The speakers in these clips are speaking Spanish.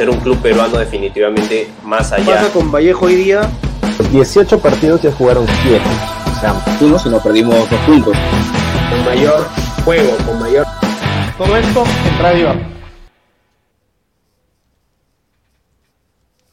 ser un club peruano definitivamente más allá. Pasa con Vallejo hoy día. 18 partidos ya jugaron 7. O sea, fuimos y nos perdimos dos puntos. Con mayor juego, con mayor. Todo esto en Radio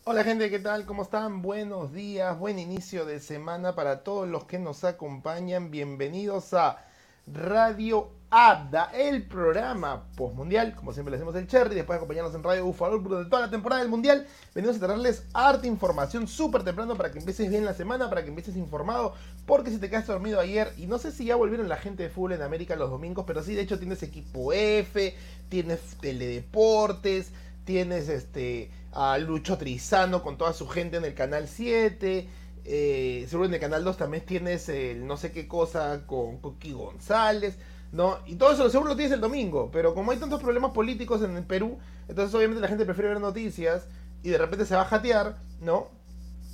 Hola gente, ¿qué tal? ¿Cómo están? Buenos días, buen inicio de semana para todos los que nos acompañan. Bienvenidos a Radio Abda, el programa postmundial, como siempre le hacemos el cherry, después de acompañarnos en Radio Bufalo de toda la temporada del mundial. Venimos a traerles harta información súper temprano para que empieces bien la semana, para que empieces informado, porque si te quedaste dormido ayer, y no sé si ya volvieron la gente de fútbol en América los domingos, pero sí, de hecho tienes equipo F, tienes teledeportes, tienes este a Lucho Trizano con toda su gente en el canal 7. Eh, seguro en el canal 2 también tienes el no sé qué cosa con Coqui González. ¿No? Y todo eso seguro lo tienes el domingo, pero como hay tantos problemas políticos en el Perú, entonces obviamente la gente prefiere ver noticias y de repente se va a jatear, ¿no?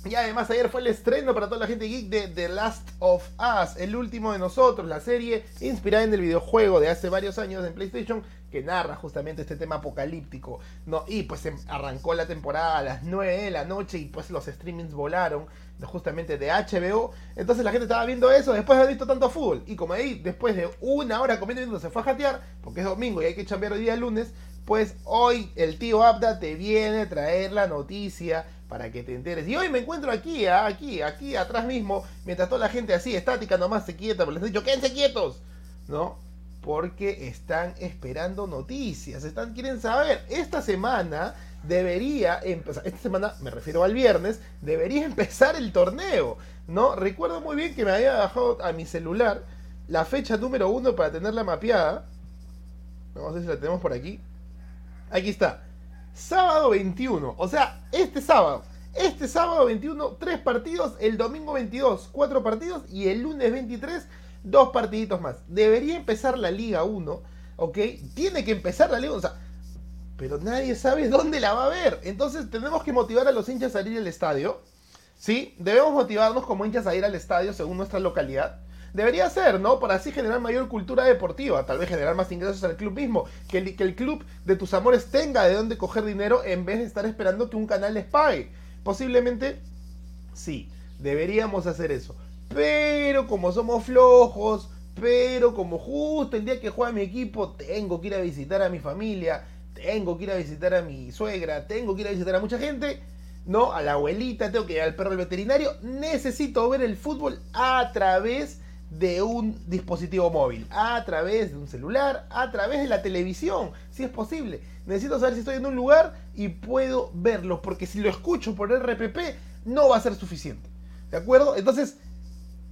Y además ayer fue el estreno para toda la gente geek de The Last of Us, el último de nosotros, la serie inspirada en el videojuego de hace varios años en PlayStation que narra justamente este tema apocalíptico, ¿no? Y pues em, arrancó la temporada a las 9 de la noche y pues los streamings volaron justamente de HBO. Entonces la gente estaba viendo eso después de haber visto tanto fútbol. Y como ahí, después de una hora comiendo se fue a jatear, porque es domingo y hay que chambear hoy día lunes, pues hoy el tío Abda te viene a traer la noticia para que te enteres. Y hoy me encuentro aquí, ah, aquí, aquí, atrás mismo, mientras toda la gente así, estática nomás, se quieta, porque les he dicho, quédense quietos, ¿no? Porque están esperando noticias, están, quieren saber. Esta semana debería empezar, esta semana me refiero al viernes, debería empezar el torneo, ¿no? Recuerdo muy bien que me había bajado a mi celular la fecha número uno para tenerla mapeada. A ver si la tenemos por aquí. Aquí está. Sábado 21. O sea, este sábado. Este sábado 21, tres partidos. El domingo 22, cuatro partidos. Y el lunes 23, dos partiditos más. Debería empezar la Liga 1. ¿Ok? Tiene que empezar la Liga 1. O sea, pero nadie sabe dónde la va a ver. Entonces tenemos que motivar a los hinchas a ir al estadio. ¿Sí? Debemos motivarnos como hinchas a ir al estadio según nuestra localidad. Debería ser, ¿no? Para así generar mayor cultura deportiva, tal vez generar más ingresos al club mismo, que el, club de tus amores tenga de dónde coger dinero en vez de estar esperando que un canal les pague. Posiblemente, sí, deberíamos hacer eso. Pero como somos flojos, pero como justo el día que juega mi equipo tengo que ir a visitar a mi familia, tengo que ir a visitar a mi suegra, tengo que ir a visitar a mucha gente, no, a la abuelita, tengo que ir al perro al veterinario, necesito ver el fútbol a través de un dispositivo móvil, a través de un celular, a través de la televisión, si es posible. Necesito saber si estoy en un lugar y puedo verlo, porque si lo escucho por RPP no va a ser suficiente. ¿De acuerdo? Entonces,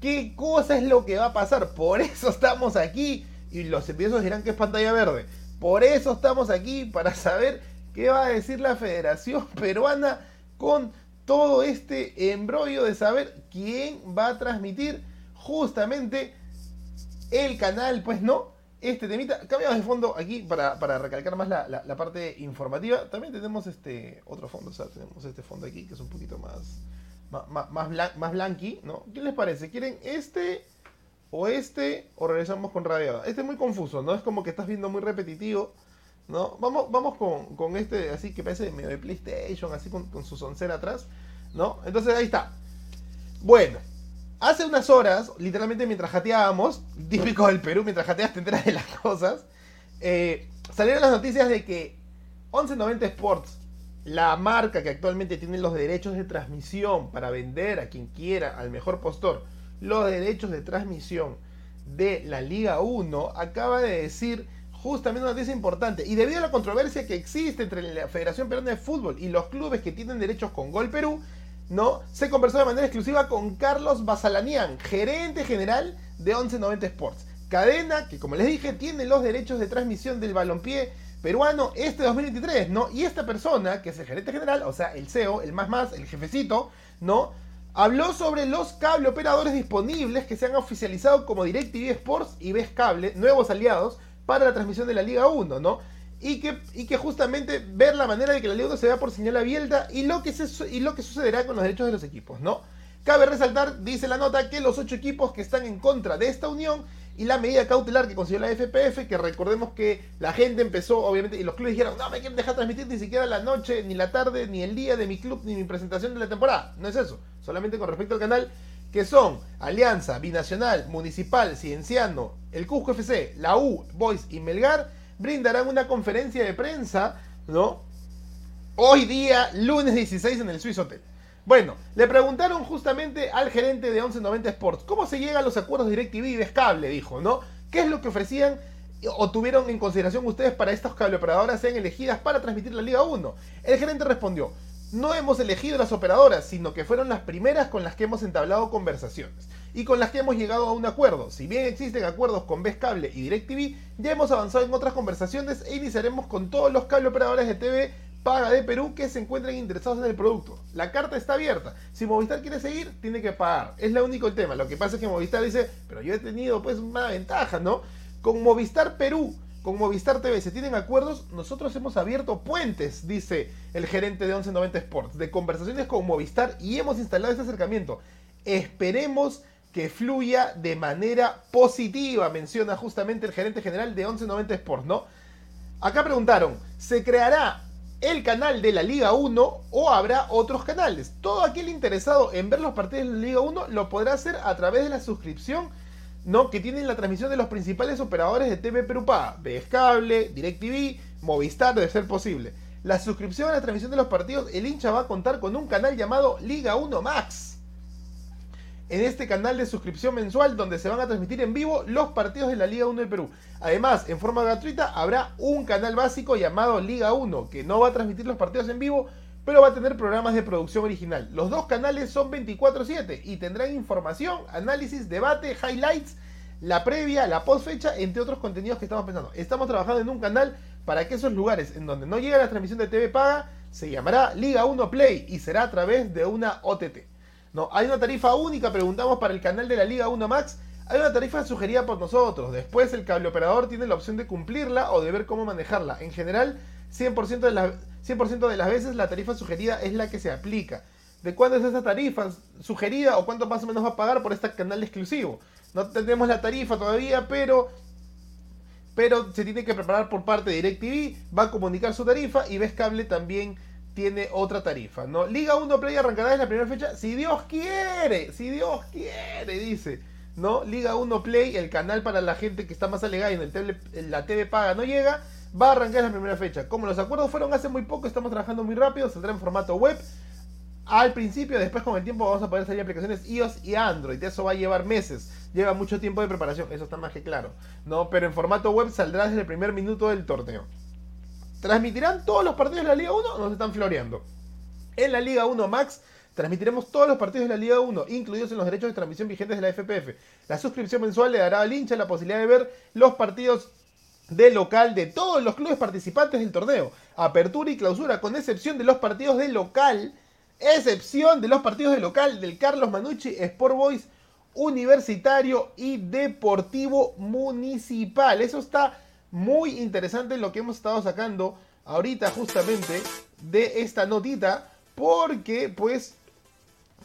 ¿qué cosa es lo que va a pasar? Por eso estamos aquí y los empiezo dirán que es pantalla verde. Por eso estamos aquí para saber qué va a decir la Federación Peruana con todo este embrollo de saber quién va a transmitir justamente el canal, pues no, este temita. Cambiamos de fondo aquí para, recalcar más la, parte informativa. También tenemos este otro fondo, o sea, tenemos este fondo aquí que es un poquito más, más, más, blanqui, ¿no? ¿Qué les parece? ¿Quieren este o este o regresamos con radiada? Este es muy confuso, ¿no? Es como que estás viendo muy repetitivo. ¿No? Vamos, vamos con, este así que parece medio de PlayStation, así con, con su soncera atrás, ¿no? Entonces ahí está. Bueno, Hace unas horas, literalmente mientras jateábamos, típico del Perú, mientras jateas te enteras de las cosas, eh, salieron las noticias de que 1190 Sports, la marca que actualmente tiene los derechos de transmisión para vender a quien quiera, al mejor postor, los derechos de transmisión de la Liga 1, acaba de decir justamente una noticia importante. Y debido a la controversia que existe entre la Federación Peruana de Fútbol y los clubes que tienen derechos con Gol Perú, ¿no? Se conversó de manera exclusiva con Carlos Basalanian, gerente general de 1190 Sports. Cadena que, como les dije, tiene los derechos de transmisión del balompié peruano este 2023, ¿no? Y esta persona, que es el gerente general, o sea, el CEO, el más más, el jefecito, ¿no? Habló sobre los cable operadores disponibles que se han oficializado como DirecTV Sports y Ves Cable, nuevos aliados para la transmisión de la Liga 1, ¿no? Y que, y que justamente ver la manera de que la Liga se vea por señal abierta y lo, que se, y lo que sucederá con los derechos de los equipos, ¿no? Cabe resaltar, dice la nota, que los ocho equipos que están en contra de esta unión y la medida cautelar que consiguió la FPF, que recordemos que la gente empezó, obviamente, y los clubes dijeron, no me quieren dejar transmitir ni siquiera la noche, ni la tarde, ni el día de mi club, ni mi presentación de la temporada. No es eso, solamente con respecto al canal, que son Alianza, Binacional, Municipal, Cienciano, el Cusco FC, la U, Boys y Melgar, brindarán una conferencia de prensa, ¿no? Hoy día, lunes 16 en el Swiss Hotel. Bueno, le preguntaron justamente al gerente de 1190 Sports, ¿cómo se llegan los acuerdos DirecTV y Descable? Dijo, ¿no? ¿Qué es lo que ofrecían o tuvieron en consideración ustedes para estas cableoperadoras sean elegidas para transmitir la Liga 1? El gerente respondió, no hemos elegido las operadoras, sino que fueron las primeras con las que hemos entablado conversaciones y con las que hemos llegado a un acuerdo. Si bien existen acuerdos con Cable y DirecTV, ya hemos avanzado en otras conversaciones e iniciaremos con todos los cableoperadores de TV paga de Perú que se encuentren interesados en el producto. La carta está abierta. Si Movistar quiere seguir, tiene que pagar. Es lo único el tema. Lo que pasa es que Movistar dice, pero yo he tenido pues una ventaja, ¿no? Con Movistar Perú, con Movistar TV, se tienen acuerdos, nosotros hemos abierto puentes, dice el gerente de 1190 Sports, de conversaciones con Movistar y hemos instalado este acercamiento. Esperemos que fluya de manera positiva, menciona justamente el gerente general de 1190 Sports, ¿no? Acá preguntaron, ¿se creará el canal de la Liga 1 o habrá otros canales. Todo aquel interesado en ver los partidos de la Liga 1 lo podrá hacer a través de la suscripción ¿no? que tienen la transmisión de los principales operadores de TV Perú Paga, Cable, DirecTV, Movistar, de ser posible. La suscripción a la transmisión de los partidos, el hincha va a contar con un canal llamado Liga 1 Max en este canal de suscripción mensual donde se van a transmitir en vivo los partidos de la Liga 1 del Perú. Además, en forma gratuita habrá un canal básico llamado Liga 1 que no va a transmitir los partidos en vivo, pero va a tener programas de producción original. Los dos canales son 24/7 y tendrán información, análisis, debate, highlights, la previa, la post fecha, entre otros contenidos que estamos pensando. Estamos trabajando en un canal para que esos lugares en donde no llega la transmisión de TV paga se llamará Liga 1 Play y será a través de una OTT. No, hay una tarifa única, preguntamos para el canal de la Liga 1 Max. Hay una tarifa sugerida por nosotros. Después el cable operador tiene la opción de cumplirla o de ver cómo manejarla. En general, 100% de, las, 100 de las veces la tarifa sugerida es la que se aplica. ¿De cuándo es esa tarifa sugerida o cuánto más o menos va a pagar por este canal exclusivo? No tenemos la tarifa todavía, pero pero se tiene que preparar por parte de DirecTV, va a comunicar su tarifa y ves cable también tiene otra tarifa, ¿no? Liga 1 Play arrancará en la primera fecha, si Dios quiere, si Dios quiere, dice, ¿no? Liga 1 Play, el canal para la gente que está más alegada y en, el la TV paga no llega, va a arrancar la primera fecha. Como los acuerdos fueron hace muy poco, estamos trabajando muy rápido, saldrá en formato web. Al principio, después con el tiempo vamos a poder salir aplicaciones iOS y Android. Eso va a llevar meses. Lleva mucho tiempo de preparación, eso está más que claro. ¿no? Pero en formato web saldrá desde el primer minuto del torneo. ¿Transmitirán todos los partidos de la Liga 1 o nos están floreando? En la Liga 1 Max transmitiremos todos los partidos de la Liga 1, incluidos en los derechos de transmisión vigentes de la FPF. La suscripción mensual le dará al hincha la posibilidad de ver los partidos de local de todos los clubes participantes del torneo. Apertura y clausura, con excepción de los partidos de local. Excepción de los partidos de local del Carlos Manucci, Sport Boys, Universitario y Deportivo Municipal. Eso está muy interesante lo que hemos estado sacando ahorita justamente de esta notita, porque pues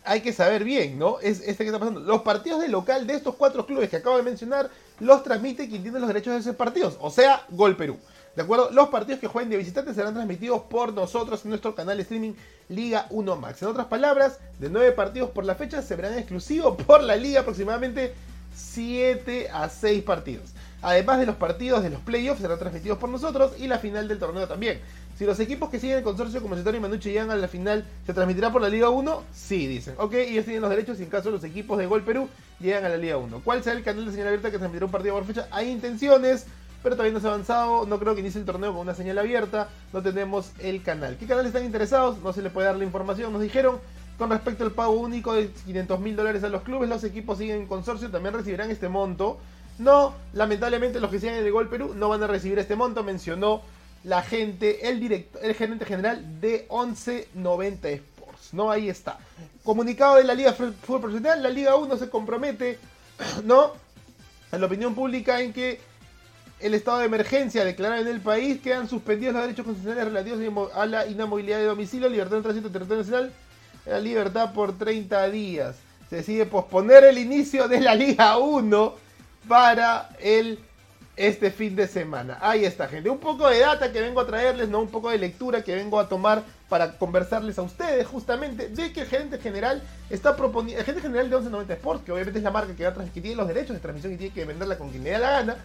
hay que saber bien, ¿no? Es este que está pasando. Los partidos de local de estos cuatro clubes que acabo de mencionar los transmite quien tiene los derechos de esos partidos, o sea, Gol Perú. ¿De acuerdo? Los partidos que jueguen de visitantes serán transmitidos por nosotros en nuestro canal de streaming Liga 1 Max. En otras palabras, de nueve partidos por la fecha se verán exclusivos por la liga aproximadamente 7 a 6 partidos. Además de los partidos de los playoffs serán transmitidos por nosotros y la final del torneo también. Si los equipos que siguen el consorcio como y Manucci llegan a la final, ¿se transmitirá por la Liga 1? Sí, dicen. Ok, ellos tienen los derechos y en caso los equipos de Gol Perú llegan a la Liga 1. ¿Cuál será el canal de señal abierta que transmitirá un partido por fecha? Hay intenciones, pero todavía no se ha avanzado. No creo que inicie el torneo con una señal abierta. No tenemos el canal. ¿Qué canales están interesados? No se les puede dar la información. Nos dijeron con respecto al pago único de 500 mil dólares a los clubes, los equipos siguen en consorcio también recibirán este monto. No, lamentablemente los que siguen en el Gol Perú no van a recibir este monto, mencionó la gente, el, director, el gerente general de 1190 Sports. No, ahí está. Comunicado de la Liga Fútbol Profesional, la Liga 1 se compromete, ¿no? A la opinión pública en que el estado de emergencia declarado en el país quedan suspendidos los derechos constitucionales relativos a la inamovilidad de domicilio, libertad de tránsito territorial nacional, la libertad por 30 días. Se decide posponer el inicio de la Liga 1 para el este fin de semana. Ahí está, gente. Un poco de data que vengo a traerles, no un poco de lectura que vengo a tomar para conversarles a ustedes justamente de que el gerente general está proponiendo, el gerente general de 1190 Sports, que obviamente es la marca que, va a tiene los derechos de transmisión y tiene que venderla con quien le da la gana,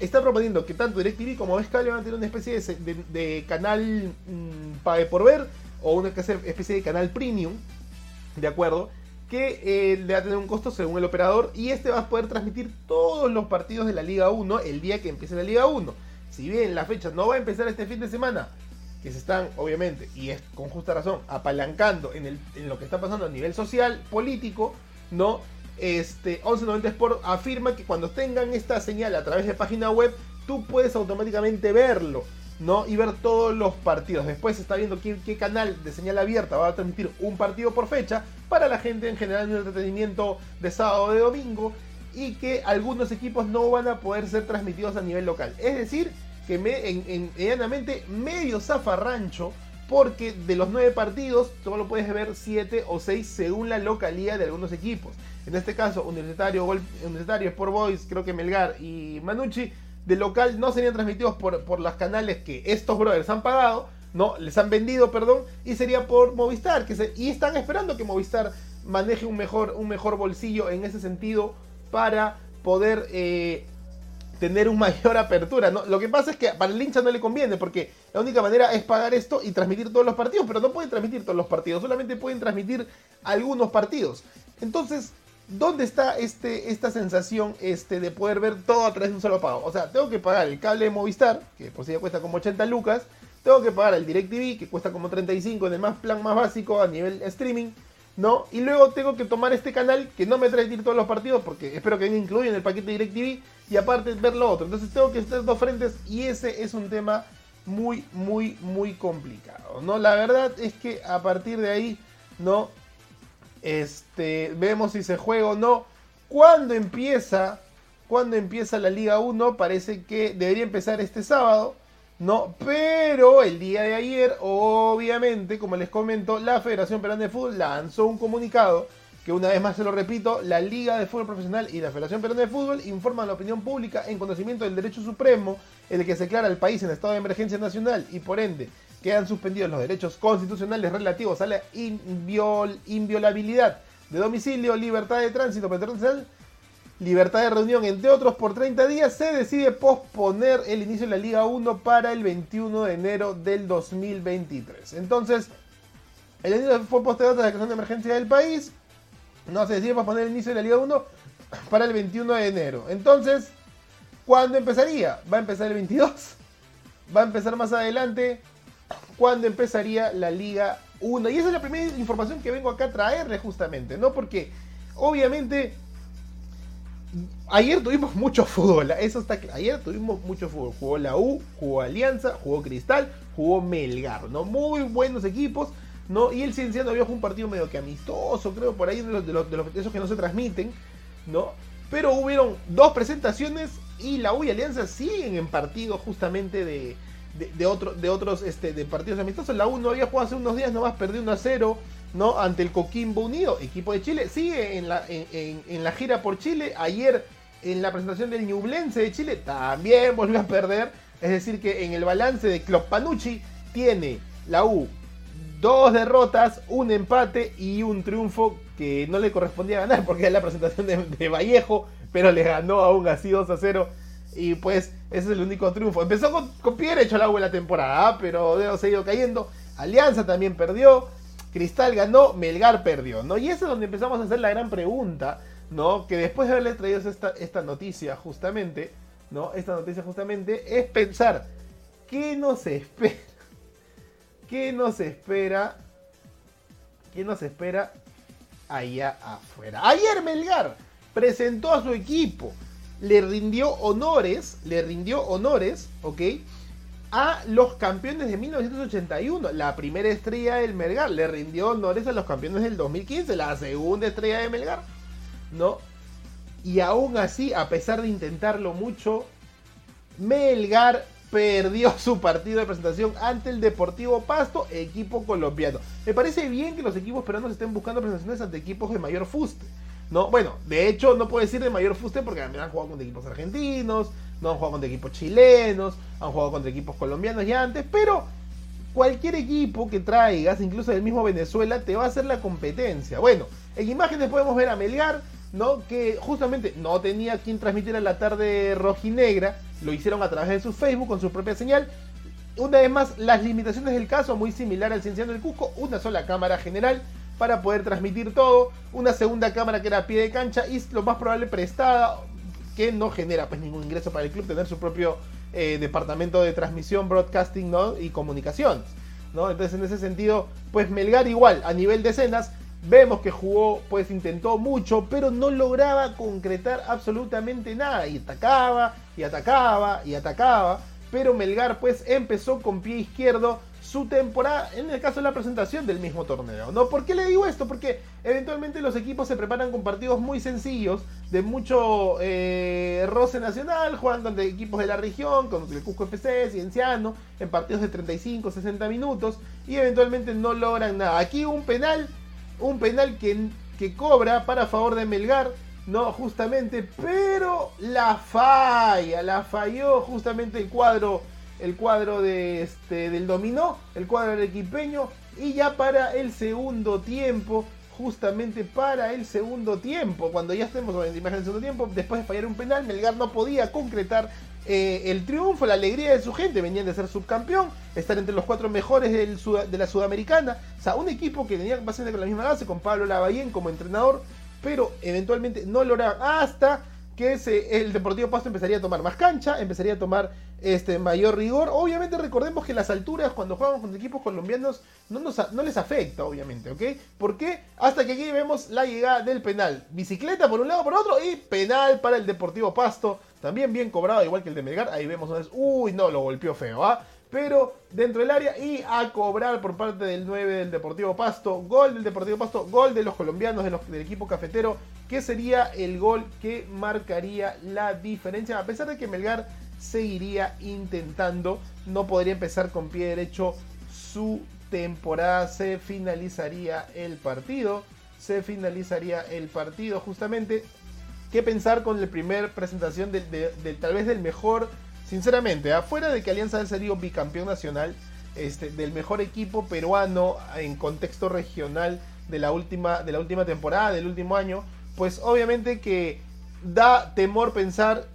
está proponiendo que tanto DirecTV como Vescable van a tener una especie de, canal mmm, pague por ver o una especie de canal premium, ¿de acuerdo? Que eh, le va a tener un costo según el operador y este va a poder transmitir todos los partidos de la Liga 1 el día que empiece la Liga 1. Si bien la fecha no va a empezar este fin de semana, que se están, obviamente, y es con justa razón, apalancando en, lo que está pasando a nivel social, político, ¿no? Este, 1190 Sport afirma que cuando tengan esta señal a través de página web, tú puedes automáticamente verlo. ¿No? Y ver todos los partidos. Después se está viendo qué, canal de señal abierta va a transmitir un partido por fecha para la gente en general un entretenimiento de sábado o de domingo y que algunos equipos no van a poder ser transmitidos a nivel local. Es decir, que me, en, medianamente medio zafarrancho porque de los nueve partidos solo puedes ver siete o seis según la localidad de algunos equipos. En este caso, Universitario, Universitario Sport Boys, creo que Melgar y Manucci de local no serían transmitidos por, por los canales que estos brothers han pagado, no, les han vendido, perdón, y sería por Movistar, que y están esperando que Movistar maneje un mejor, un mejor bolsillo en ese sentido para poder eh, tener una mayor apertura. ¿no? Lo que pasa es que para el hincha no le conviene, porque la única manera es pagar esto y transmitir todos los partidos, pero no pueden transmitir todos los partidos, solamente pueden transmitir algunos partidos. Entonces, ¿Dónde está este, esta sensación este, de poder ver todo a través de un solo pago? O sea, tengo que pagar el cable de Movistar, que por si ya cuesta como 80 lucas. Tengo que pagar el DirecTV, que cuesta como 35 en el más plan más básico a nivel streaming. ¿no? Y luego tengo que tomar este canal que no me trae todos los partidos, porque espero que venga incluido en el paquete DirecTV, y aparte ver lo otro. Entonces tengo que estar dos frentes y ese es un tema muy, muy, muy complicado, ¿no? La verdad es que a partir de ahí, ¿no? Este, vemos si se juega o no. Cuando empieza? Cuando empieza la Liga 1? Parece que debería empezar este sábado. No, pero el día de ayer, obviamente, como les comento, la Federación Peruana de Fútbol lanzó un comunicado que una vez más se lo repito, la Liga de Fútbol Profesional y la Federación Peruana de Fútbol informan a la opinión pública en conocimiento del derecho supremo, el que se declara el país en estado de emergencia nacional y por ende quedan suspendidos los derechos constitucionales relativos a la inviolabilidad de domicilio, libertad de tránsito libertad de reunión, entre otros, por 30 días, se decide posponer el inicio de la Liga 1 para el 21 de enero del 2023. Entonces, el inicio fue postergado a la declaración de emergencia del país. No se decide posponer el inicio de la Liga 1 para el 21 de enero. Entonces, ¿cuándo empezaría? ¿Va a empezar el 22? ¿Va a empezar más adelante? Cuándo empezaría la Liga 1. Y esa es la primera información que vengo acá a traerle justamente, ¿no? Porque obviamente ayer tuvimos mucho fútbol, eso está Ayer tuvimos mucho fútbol. Jugó la U, jugó Alianza, jugó Cristal, jugó Melgar, ¿no? Muy buenos equipos. ¿no? Y el Cienciano había jugado un partido medio que amistoso, creo, por ahí de los, de los, de los esos que no se transmiten, ¿no? Pero hubieron dos presentaciones y la U y Alianza siguen en partido justamente de, de, otro, de otros este, de partidos amistosos. La U no había jugado hace unos días, nomás perdió 1 a 0 ¿no? ante el Coquimbo Unido, equipo de Chile. Sigue en la, en, la gira por Chile. Ayer en la presentación del Ñublense de Chile también volvió a perder. Es decir, que en el balance de Club Panucci tiene la U dos derrotas, un empate y un triunfo que no le correspondía ganar porque es la presentación de, de Vallejo, pero le ganó aún así 2 a 0 y pues ese es el único triunfo. Empezó con, con pie derecho el la temporada, ¿ah? pero Deo se ha ido cayendo. Alianza también perdió. Cristal ganó, Melgar perdió, ¿no? Y eso es donde empezamos a hacer la gran pregunta, ¿no? Que después de haberle traído esta, esta noticia justamente, ¿no? Esta noticia justamente es pensar, ¿qué nos espera? ¿Qué nos espera? ¿Qué nos espera allá afuera? Ayer Melgar presentó a su equipo le rindió honores, le rindió honores, ¿ok? A los campeones de 1981, la primera estrella del Melgar, le rindió honores a los campeones del 2015, la segunda estrella de Melgar, ¿no? Y aún así, a pesar de intentarlo mucho, Melgar perdió su partido de presentación ante el Deportivo Pasto, equipo colombiano. Me parece bien que los equipos peruanos estén buscando presentaciones ante equipos de mayor fuste. ¿No? Bueno, de hecho no puedo decir de mayor fuste porque han jugado contra equipos argentinos, no han jugado contra equipos chilenos, han jugado contra equipos colombianos ya antes, pero cualquier equipo que traigas, incluso del mismo Venezuela, te va a hacer la competencia. Bueno, en imágenes podemos ver a Melgar, ¿no? Que justamente no tenía quien transmitir a la tarde rojinegra, lo hicieron a través de su Facebook con su propia señal. Una vez más, las limitaciones del caso, muy similar al Cienciano del Cusco, una sola cámara general para poder transmitir todo, una segunda cámara que era pie de cancha y lo más probable prestada, que no genera pues ningún ingreso para el club, tener su propio eh, departamento de transmisión, broadcasting y comunicaciones. Entonces en ese sentido, pues Melgar igual, a nivel de escenas, vemos que jugó, pues intentó mucho, pero no lograba concretar absolutamente nada. Y atacaba, y atacaba, y atacaba. Pero Melgar pues empezó con pie izquierdo su temporada, en el caso de la presentación del mismo torneo. ¿no? ¿Por qué le digo esto? Porque eventualmente los equipos se preparan con partidos muy sencillos, de mucho eh, roce nacional, juegan contra equipos de la región, con el Cusco FC, Cienciano, en partidos de 35, 60 minutos, y eventualmente no logran nada. Aquí un penal, un penal que, que cobra para favor de Melgar, no, justamente, pero la falla, la falló justamente el cuadro el cuadro de este, del dominó, el cuadro del equipeño, y ya para el segundo tiempo, justamente para el segundo tiempo, cuando ya estemos en imagen del segundo tiempo, después de fallar un penal, Melgar no podía concretar eh, el triunfo, la alegría de su gente, venían de ser subcampeón, estar entre los cuatro mejores de la Sudamericana, o sea, un equipo que tenía bastante con la misma base, con Pablo Lavallén como entrenador, pero eventualmente no lograban hasta que el Deportivo Pasto empezaría a tomar más cancha, empezaría a tomar este, mayor rigor. Obviamente recordemos que las alturas cuando jugamos con equipos colombianos no, no les afecta, obviamente, ¿ok? ¿Por qué? Hasta que aquí vemos la llegada del penal. Bicicleta por un lado, por otro y penal para el Deportivo Pasto. También bien cobrado, igual que el de Melgar. Ahí vemos uy, no, lo golpeó feo, ¿ah? Pero dentro del área y a cobrar por parte del 9 del Deportivo Pasto. Gol del Deportivo Pasto, gol de los colombianos del equipo cafetero, que sería el gol que marcaría la diferencia. A pesar de que Melgar seguiría intentando, no podría empezar con pie derecho su temporada. Se finalizaría el partido. Se finalizaría el partido justamente. ¿Qué pensar con la primera presentación de, tal vez del mejor Sinceramente, afuera de que Alianza haya sido bicampeón nacional, este, del mejor equipo peruano en contexto regional de la última, de la última temporada, del último año, pues obviamente que da temor pensar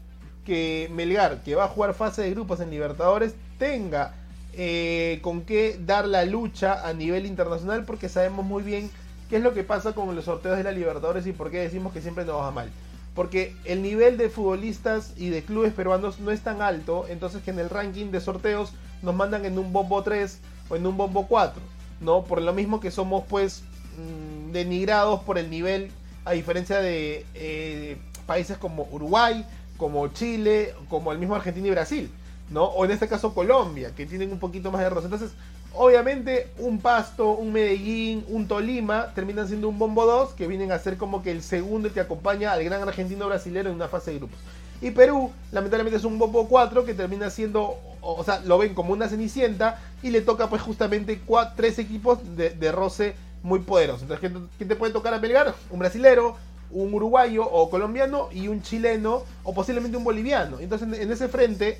que Melgar, que va a jugar fase de grupos en Libertadores, tenga eh, con qué dar la lucha a nivel internacional, porque sabemos muy bien qué es lo que pasa con los sorteos de la Libertadores y por qué decimos que siempre nos va mal porque el nivel de futbolistas y de clubes peruanos no es tan alto, entonces que en el ranking de sorteos nos mandan en un bombo 3 o en un bombo 4, ¿no? Por lo mismo que somos pues mm, denigrados por el nivel, a diferencia de eh, países como Uruguay, como Chile, como el mismo Argentina y Brasil, ¿no? O en este caso Colombia, que tienen un poquito más de roce. Entonces, Obviamente, un Pasto, un Medellín, un Tolima terminan siendo un Bombo 2 que vienen a ser como que el segundo que acompaña al gran argentino brasilero en una fase de grupos. Y Perú, lamentablemente, es un Bombo 4 que termina siendo, o sea, lo ven como una cenicienta y le toca, pues, justamente tres equipos de, roce muy poderosos. Entonces, ¿quién te puede tocar a pelear? Un brasilero, un uruguayo o colombiano y un chileno o posiblemente un boliviano. Entonces, en, en ese frente,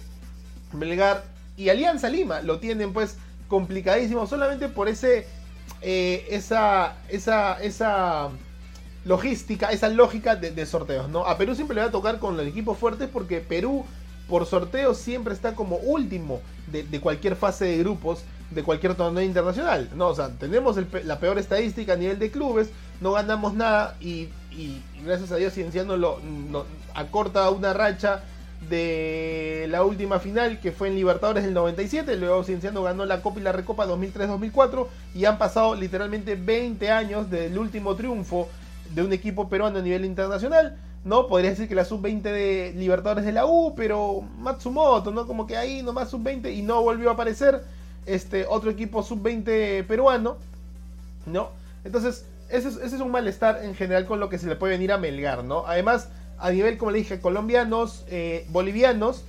Belgar y Alianza Lima lo tienen, pues complicadísimo solamente por ese eh, esa, esa, esa logística, esa lógica de, sorteos. ¿no? A Perú siempre le va a tocar con los equipos fuertes porque Perú por sorteo siempre está como último de, cualquier fase de grupos de cualquier torneo internacional. ¿no? O sea, tenemos la peor estadística a nivel de clubes, no ganamos nada y, gracias a Dios Cienciano lo, acorta una racha de la última final que fue en Libertadores del 97, luego Cienciano ganó la Copa y la Recopa 2003-2004 y han pasado literalmente 20 años del último triunfo de un equipo peruano a nivel internacional. ¿no? Podría decir que la sub-20 de Libertadores de la U, pero Matsumoto, ¿no? Como que ahí nomás sub-20 y no volvió a aparecer este otro equipo sub-20 peruano, ¿no? Entonces, ese es, ese es un malestar en general con lo que se le puede venir a Melgar, ¿no? Además, a nivel, como le dije, colombianos, eh, bolivianos,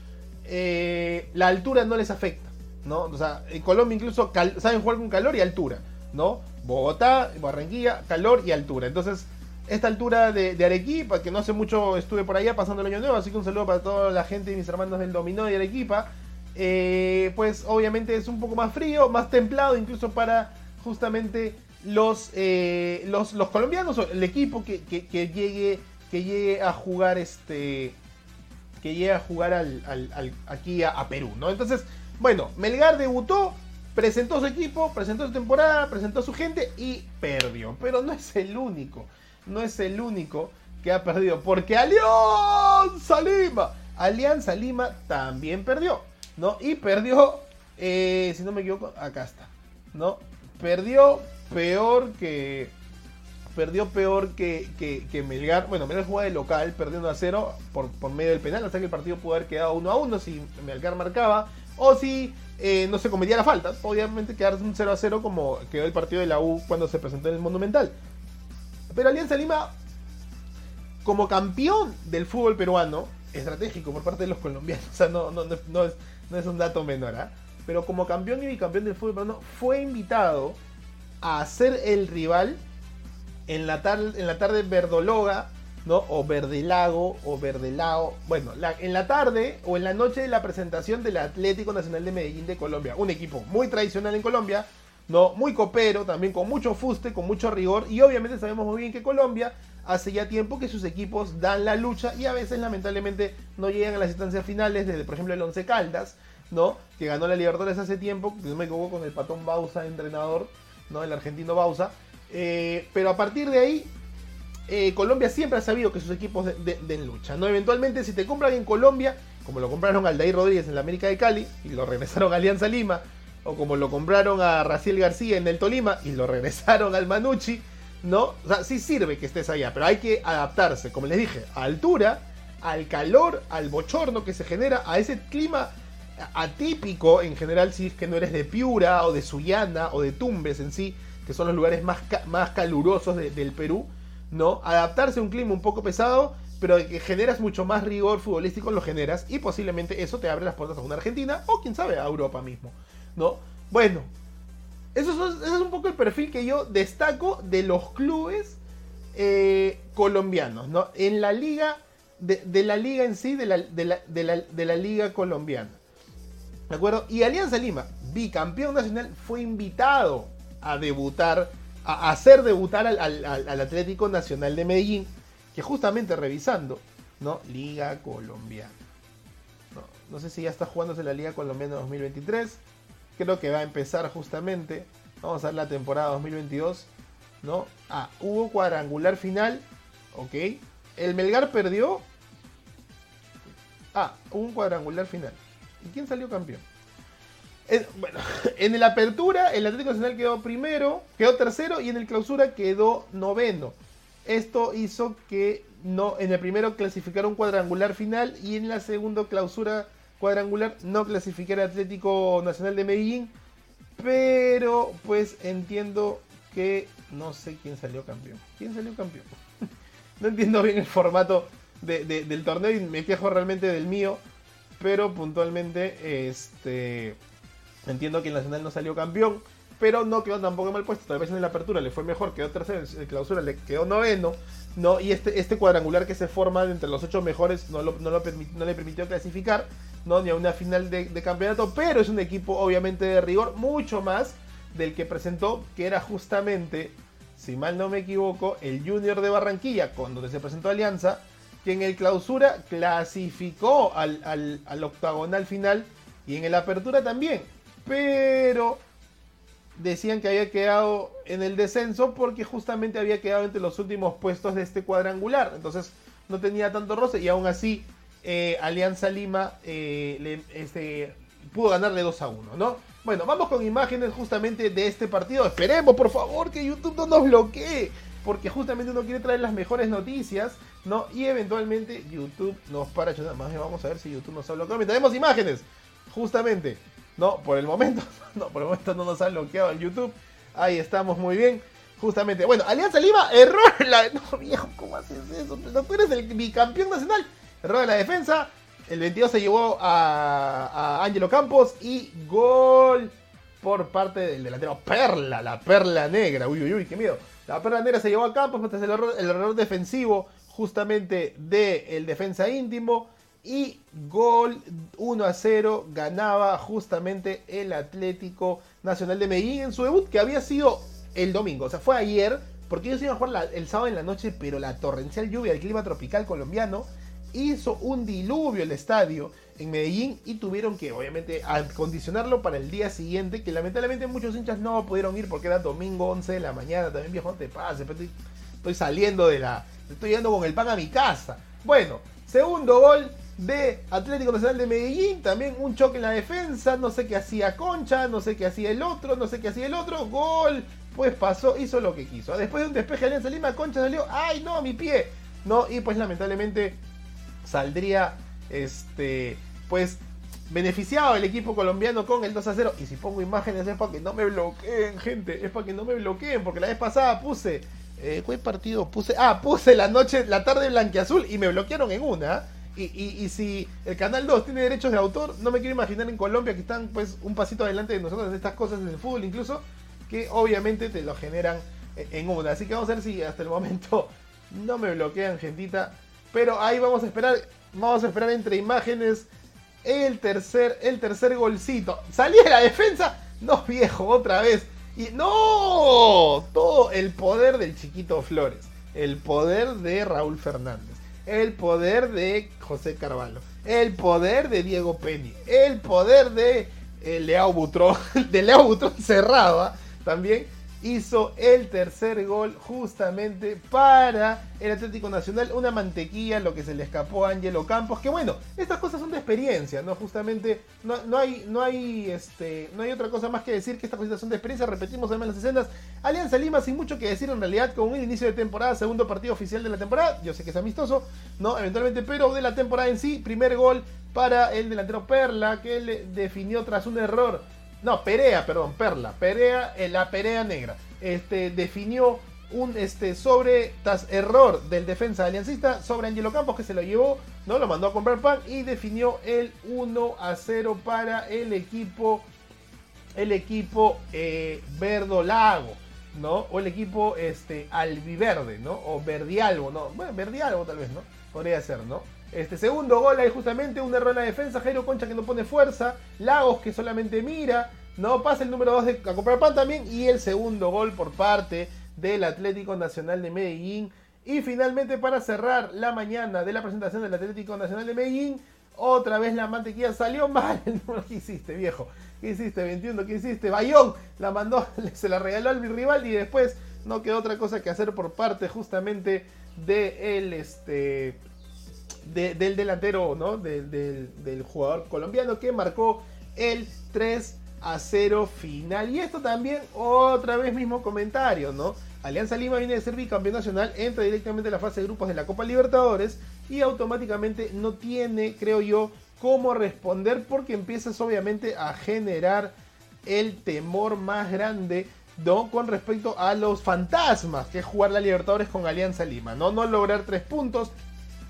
eh, la altura no les afecta, ¿no? O sea, en Colombia incluso saben jugar con calor y altura, ¿no? Bogotá, Barranquilla, calor y altura. Entonces, esta altura de, Arequipa, que no hace mucho estuve por allá pasando el año nuevo, así que un saludo para toda la gente y mis hermanos del Dominó de Arequipa. Eh, pues obviamente es un poco más frío, más templado, incluso para justamente los, eh, los, los, colombianos, el equipo que, llegue, que llegue a jugar este. Que llegue a jugar al, aquí a, Perú, ¿no? Entonces, bueno, Melgar debutó, presentó su equipo, presentó su temporada, presentó su gente y perdió. Pero no es el único no es el único que ha perdido, porque Alianza Lima, Alianza Lima también perdió, ¿no? Y perdió, eh, si no me equivoco, acá está, ¿no? Perdió peor que... Perdió peor que, que, Melgar. Bueno, Melgar jugaba de local, perdiendo a cero por, por medio del penal. O sea que el partido pudo haber quedado 1 a 1 si Melgar marcaba. O si eh, no se cometía la falta. Obviamente quedarse un 0 a 0 como quedó el partido de la U cuando se presentó en el Monumental. Pero Alianza Lima, como campeón del fútbol peruano, estratégico por parte de los colombianos, o sea, no, no, no, es, un dato menor, ¿ah? pero como campeón y bicampeón del fútbol peruano, fue invitado a ser el rival en la, tarde, en la tarde verdologa, ¿no? O verdelago, o verdelao. Bueno, en la tarde o en la noche de la presentación del Atlético Nacional de Medellín de Colombia. Un equipo muy tradicional en Colombia, ¿no? Muy copero, también con mucho fuste, con mucho rigor. Y obviamente sabemos muy bien que Colombia hace ya tiempo que sus equipos dan la lucha y a veces lamentablemente no llegan a las instancias finales, desde por ejemplo el Once Caldas, ¿no? Que ganó la Libertadores hace tiempo, no me equivoco con el patón Bausa, entrenador, ¿no? El argentino Bausa. Eh, pero a partir de ahí, eh, Colombia siempre ha sabido que sus equipos den lucha, ¿no? Eventualmente, si te compran en Colombia, como lo compraron Aldair Rodríguez en la América de Cali y lo regresaron a Alianza Lima, o como lo compraron a Raciel García en el Tolima y lo regresaron al Manucci, ¿no? O sea, sí sirve que estés allá, pero hay que adaptarse, como les dije, a altura, al calor, al bochorno que se genera, a ese clima atípico en general si es que no eres de Piura o de Sullana o de Tumbes en sí, que son los lugares más, más calurosos del Perú, ¿no? Adaptarse a un clima un poco pesado, pero que generas mucho más rigor futbolístico, lo generas y posiblemente eso te abre las puertas a una Argentina o quién sabe a Europa mismo. ¿no? Bueno, eso es, un poco el perfil que yo destaco de los clubes eh, colombianos, ¿no? En la liga, de, la liga en sí, de la, de la, liga colombiana. ¿De acuerdo? Y Alianza Lima, bicampeón nacional, fue invitado a debutar, a hacer debutar al, Atlético Nacional de Medellín, que justamente revisando, ¿no? Liga Colombiana. No, sé si ya está jugándose la Liga Colombiana 2023 creo que va a empezar justamente. Vamos a ver la temporada 2022. ¿No? Ah, hubo cuadrangular final. Ok. El Melgar perdió. Ah, hubo un cuadrangular final. ¿Y quién salió campeón? Bueno, en la apertura el Atlético Nacional quedó primero, quedó tercero y en el clausura quedó noveno. Esto hizo que no, en el primero clasificara un cuadrangular final y en la segunda clausura cuadrangular no clasifiqué al Atlético Nacional de Medellín, pero pues entiendo que no sé quién salió campeón. ¿Quién salió campeón? no entiendo bien el formato del torneo y me quejo realmente del mío, pero puntualmente este entiendo que el Nacional no salió campeón. Pero no quedó tampoco mal puesto. Tal vez en la apertura le fue mejor, quedó tercero. En la clausura le quedó noveno. ¿no? Y este, este cuadrangular que se forma entre los ocho mejores no, no, no le permitió clasificar no ni a una final de, campeonato, pero es un equipo obviamente de rigor mucho más del que presentó, que era justamente, si mal no me equivoco, el Junior de Barranquilla, cuando se presentó Alianza, que en el clausura clasificó al, al octagonal final y en el apertura también, pero decían que había quedado en el descenso porque justamente había quedado entre los últimos puestos de este cuadrangular, entonces no tenía tanto roce y aún así eh, Alianza Lima eh, este, pudo ganarle 2 a 1, ¿no? Bueno, vamos con imágenes justamente de este partido. Esperemos, por favor, que YouTube no nos bloquee. Porque justamente uno quiere traer las mejores noticias, ¿no? Y eventualmente YouTube nos para. Más bien vamos a ver si YouTube nos ha bloqueado. Tenemos imágenes, justamente. No, por el momento, no, por el momento no nos ha bloqueado el YouTube. Ahí estamos muy bien. Justamente, bueno, Alianza Lima, error. La... No, viejo, ¿cómo haces eso? Tú eres el bicampeón nacional. Error de la defensa. El 22 se llevó a, Angelo Campos y gol por parte del delantero Perla, la Perla Negra. Uy, uy, uy, qué miedo. La Perla Negra se llevó a campo, pues el error, el error defensivo justamente del el defensa íntimo. Y gol 1 a 0 ganaba justamente el Atlético Nacional de Medellín en su debut, que había sido el domingo. O sea, fue ayer, porque ellos iban a jugar el sábado en la noche, pero la torrencial lluvia del clima tropical colombiano hizo un diluvio el estadio en Medellín y tuvieron que, obviamente, acondicionarlo para el día siguiente, que lamentablemente muchos hinchas no pudieron ir porque era domingo 11 de la mañana. También, viejo, te pases, estoy, estoy saliendo de la. Estoy yendo con el pan a mi casa. Bueno, segundo gol de Atlético Nacional de Medellín, también un choque en la defensa, no sé qué hacía Concha, no sé qué hacía el otro, no sé qué hacía el otro, gol, pues pasó, hizo lo que quiso. Después de un despeje de Alianza Lima, Concha salió, ay no, mi pie, no, y pues lamentablemente saldría, este, pues beneficiado el equipo colombiano con el 2 a 0. Y si pongo imágenes es para que no me bloqueen, gente, es para que no me bloqueen, porque la vez pasada puse, eh, ¿cuál partido puse? Ah, puse la noche, la tarde blanqueazul y me bloquearon en una. Y, si el Canal 2 tiene derechos de autor, no me quiero imaginar en Colombia que están pues un pasito adelante de nosotros en estas cosas en el fútbol incluso, que obviamente te lo generan en una. Así que vamos a ver si hasta el momento no me bloquean, gentita. Pero ahí vamos a esperar, vamos a esperar entre imágenes el tercer, el tercer golcito. ¿Salí de la defensa? No, viejo, otra vez. Y no, todo el poder del chiquito Flores, el poder de Raúl Fernández el poder de José Carvalho, el poder de Diego Penny, el poder de eh, Leao Butrón, de Leao Butrón cerrado, ¿ah? también hizo el tercer gol justamente para el Atlético Nacional. Una mantequilla, lo que se le escapó a Angelo Campos. Que bueno, estas cosas son de experiencia, ¿no? Justamente no, hay, no, hay, este, no hay otra cosa más que decir que estas cositas son de experiencia. Repetimos además las escenas. Alianza Lima sin mucho que decir en realidad con un inicio de temporada, segundo partido oficial de la temporada. Yo sé que es amistoso, ¿no? Eventualmente, pero de la temporada en sí, primer gol para el delantero Perla que le definió tras un error no, Perea, perdón, Perla, Perea, eh, la Perea negra, este, definió un este, sobre, error del defensa aliancista sobre Angelo Campos que se lo llevó, no lo mandó a comprar pan y definió el 1 a 0 para el equipo, el equipo eh, verdolago, ¿no? O el equipo este, albiverde, ¿no? O verdialgo, ¿no? Bueno, verdialgo tal vez, ¿no? Podría ser, ¿no? Este segundo gol ahí justamente un error en la defensa, Jairo Concha que no pone fuerza, Lagos que solamente mira, no pasa el número 2 de a comprar pan también y el segundo gol por parte del Atlético Nacional de Medellín. Y finalmente para cerrar la mañana de la presentación del Atlético Nacional de Medellín, otra vez la mantequilla salió mal. ¿Qué hiciste, viejo? ¿Qué hiciste, 21? ¿Qué hiciste? Bayón la mandó, se la regaló al rival y después no quedó otra cosa que hacer por parte justamente de el este del delantero, ¿no? del jugador colombiano que marcó el 3 a 0 final. Y esto también, otra vez mismo comentario, ¿no? Alianza Lima viene de ser bicampeón nacional, entra directamente a la fase de grupos de la Copa Libertadores y automáticamente no tiene, creo yo, cómo responder porque empiezas obviamente a generar el temor más grande ¿no? con respecto a los fantasmas que es jugar la Libertadores con Alianza Lima, ¿no? No lograr tres puntos,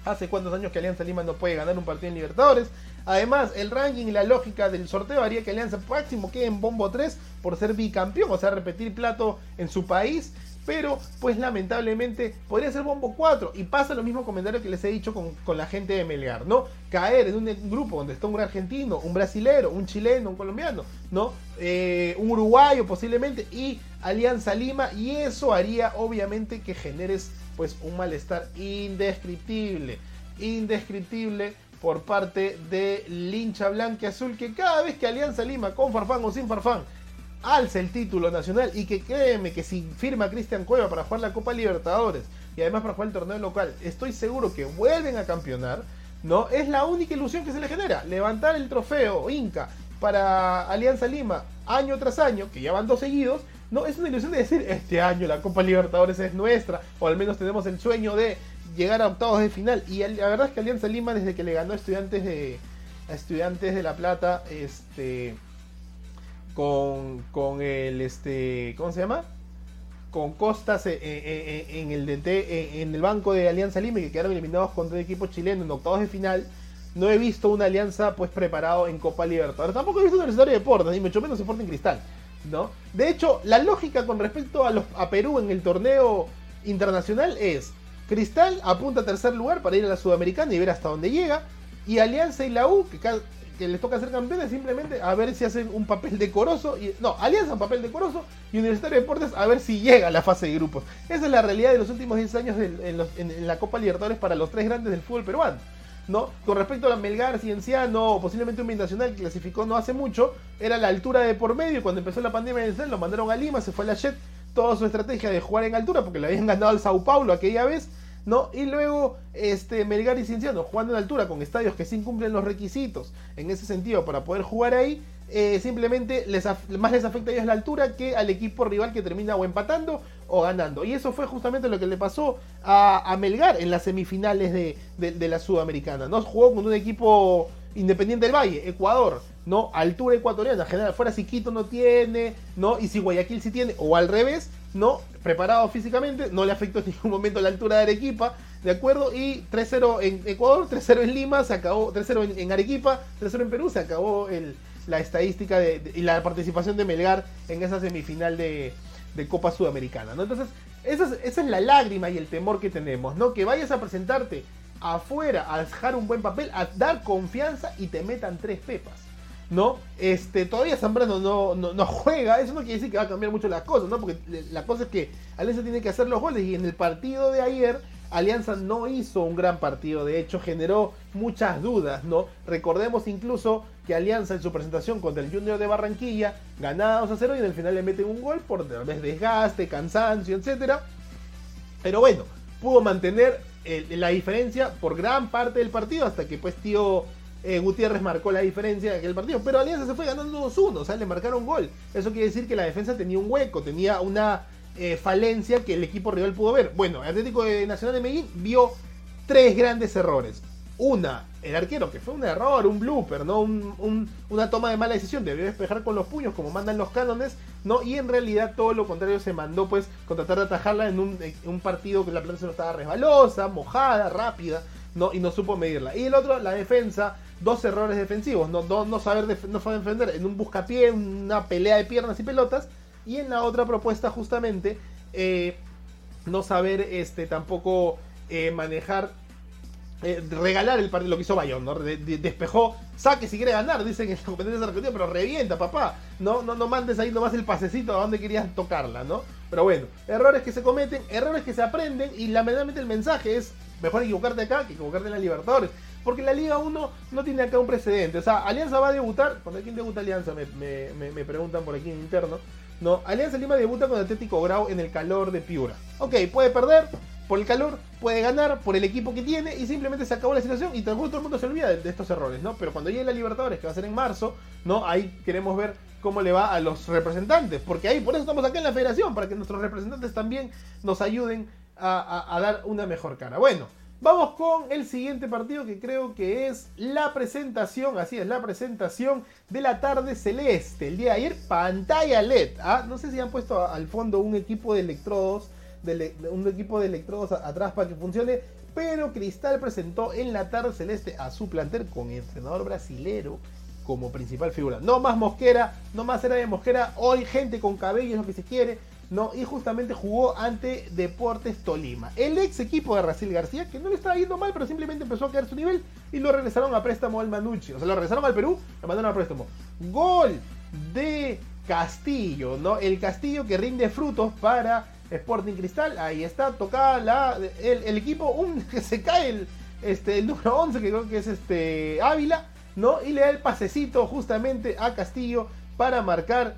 Hace cuántos años que Alianza Lima no puede ganar un partido en Libertadores. Además, el ranking y la lógica del sorteo haría que Alianza máximo quede en bombo 3 por ser bicampeón, o sea, repetir plato en su país. Pero, pues lamentablemente, podría ser bombo 4. Y pasa lo mismo comentario que les he dicho con, la gente de Melgar, ¿no? Caer en un grupo donde está un argentino, un brasilero, un chileno, un colombiano, ¿no? Eh, un uruguayo posiblemente y Alianza Lima. Y eso haría, obviamente, que generes pues un malestar indescriptible, indescriptible por parte de hincha blanca azul que cada vez que Alianza Lima con Farfán o sin Farfán alza el título nacional y que créeme que si firma Cristian Cueva para jugar la Copa Libertadores y además para jugar el torneo local, estoy seguro que vuelven a campeonar, ¿no? Es la única ilusión que se le genera, levantar el trofeo Inca para Alianza Lima año tras año, que ya van dos seguidos, no, es una ilusión de decir, este año la Copa Libertadores es nuestra, o al menos tenemos el sueño de llegar a octavos de final. Y la verdad es que Alianza Lima, desde que le ganó a Estudiantes de, Estudiantes de La Plata, este, con, con el, este, ¿cómo se llama? Con Costas eh, eh, eh, en, el DT, en el banco de Alianza Lima, que quedaron eliminados contra el equipo chileno en octavos de final, no he visto una alianza pues preparado en Copa Libertadores. Tampoco he visto Universitario de Deportes, ni mucho menos en Cristal. De hecho, la lógica con respecto a, los, a Perú en el torneo internacional es Cristal apunta a tercer lugar para ir a la Sudamericana y ver hasta dónde llega. Y Alianza y la U, que, que les toca ser campeones, simplemente a ver si hacen un papel decoroso. Y, no, Alianza un papel decoroso y Universitario de Deportes a ver si llega a la fase de grupos. Esa es la realidad de los últimos 10 años en, la Copa Libertadores para los tres grandes del fútbol peruano. ¿No? Con respecto a Melgar, Cienciano, posiblemente un Binacional que clasificó no hace mucho, era la altura de por medio. Cuando empezó la pandemia en lo mandaron a Lima, se fue a la Jet, toda su estrategia de jugar en altura, porque le habían ganado al Sao Paulo aquella vez. ¿no? Y luego este, Melgar y Cienciano jugando en altura con estadios que sí cumplen los requisitos en ese sentido para poder jugar ahí, eh, simplemente les más les afecta a ellos la altura que al equipo rival que termina o empatando o ganando. Y eso fue justamente lo que le pasó a, Melgar en las semifinales de, la Sudamericana. ¿no? Jugó con un equipo independiente del Valle, Ecuador, ¿no? Altura ecuatoriana, general, fuera si Quito no tiene, ¿no? Y si Guayaquil sí tiene, o al revés, ¿no? Preparado físicamente, no le afectó en ningún momento la altura de Arequipa, ¿de acuerdo? Y 3-0 en Ecuador, 3-0 en Lima, se acabó, 3-0 en, Arequipa, 3-0 en Perú, se acabó la estadística y la participación de Melgar en esa semifinal de, Copa Sudamericana, ¿no? Entonces, esa es, esa es la lágrima y el temor que tenemos, ¿no? Que vayas a presentarte afuera a dejar un buen papel, a dar confianza y te metan tres pepas. ¿no? Este, todavía Zambrano no, no, juega, eso no quiere decir que va a cambiar mucho las cosas, ¿no? Porque la cosa es que Alianza tiene que hacer los goles y en el partido de ayer Alianza no hizo un gran partido, de hecho generó muchas dudas, ¿no? Recordemos incluso que Alianza en su presentación contra el Junior de Barranquilla ganaba 2 a 0 y en el final le meten un gol por tal vez desgaste, cansancio, etcétera. Pero bueno, pudo mantener la diferencia por gran parte del partido hasta que pues tío eh, Gutiérrez marcó la diferencia de aquel partido. Pero Alianza se fue ganando 2-1, o sea, le marcaron gol. Eso quiere decir que la defensa tenía un hueco, tenía una eh, falencia que el equipo rival pudo ver. Bueno, el Atlético Nacional de Medellín vio tres grandes errores. Una, el arquero, que fue un error, un blooper, ¿no? una toma de mala decisión, debió despejar con los puños como mandan los cánones, ¿no? Y en realidad todo lo contrario se mandó, pues, con tratar de atajarla en un, un partido que la planta no estaba resbalosa, mojada, rápida, ¿no? Y no supo medirla. Y el otro, la defensa, dos errores defensivos, no, no, saber, no defender en un buscapié, una pelea de piernas y pelotas, y en la otra propuesta justamente eh, no saber este, tampoco eh, manejar, eh, regalar el partido, lo que hizo Bayón, ¿no? despejó, saque si quiere ganar, dicen en la competencia de pero revienta, papá, no, no, no mandes ahí nomás el pasecito a donde querías tocarla, ¿no? Pero bueno, errores que se cometen, errores que se aprenden, y lamentablemente el mensaje es, mejor equivocarte acá que equivocarte en la Libertadores. Porque la Liga 1 no tiene acá un precedente. O sea, Alianza va a debutar. ¿Con quién debuta Alianza? Me, preguntan por aquí en interno. No, Alianza Lima debuta con Atlético Grau en el calor de Piura. Ok, puede perder por el calor, puede ganar por el equipo que tiene y simplemente se acabó la situación y todo el mundo se olvida de, estos errores, ¿no? Pero cuando llegue la Libertadores, que va a ser en marzo, ¿no? Ahí queremos ver cómo le va a los representantes, porque ahí por eso estamos acá en la federación, para que nuestros representantes también nos ayuden a dar una mejor cara. Bueno, Vamos con el siguiente partido que creo que es la presentación, así es, la presentación de la tarde celeste. El día de ayer, pantalla LED. ¿ah? No sé si han puesto al fondo un equipo de electrodos, de, un equipo de electrodos atrás para que funcione. Pero Cristal presentó en la tarde celeste a su plantel con el entrenador brasilero como principal figura. No más Mosquera, no más era de Mosquera. Hoy gente con cabello es lo que se quiere ¿no? Y justamente jugó ante Deportes Tolima. El ex equipo de Racil García, que no le estaba yendo mal, pero simplemente empezó a caer su nivel y lo regresaron a préstamo al Manucci. O sea, lo regresaron al Perú, lo mandaron a préstamo. Gol de Castillo, ¿no? El Castillo que rinde frutos para Sporting Cristal. Ahí está, tocada la, el, equipo, un, que se cae el, este, el número 11, que creo que es este Ávila, ¿no? Y le da el pasecito justamente a Castillo para marcar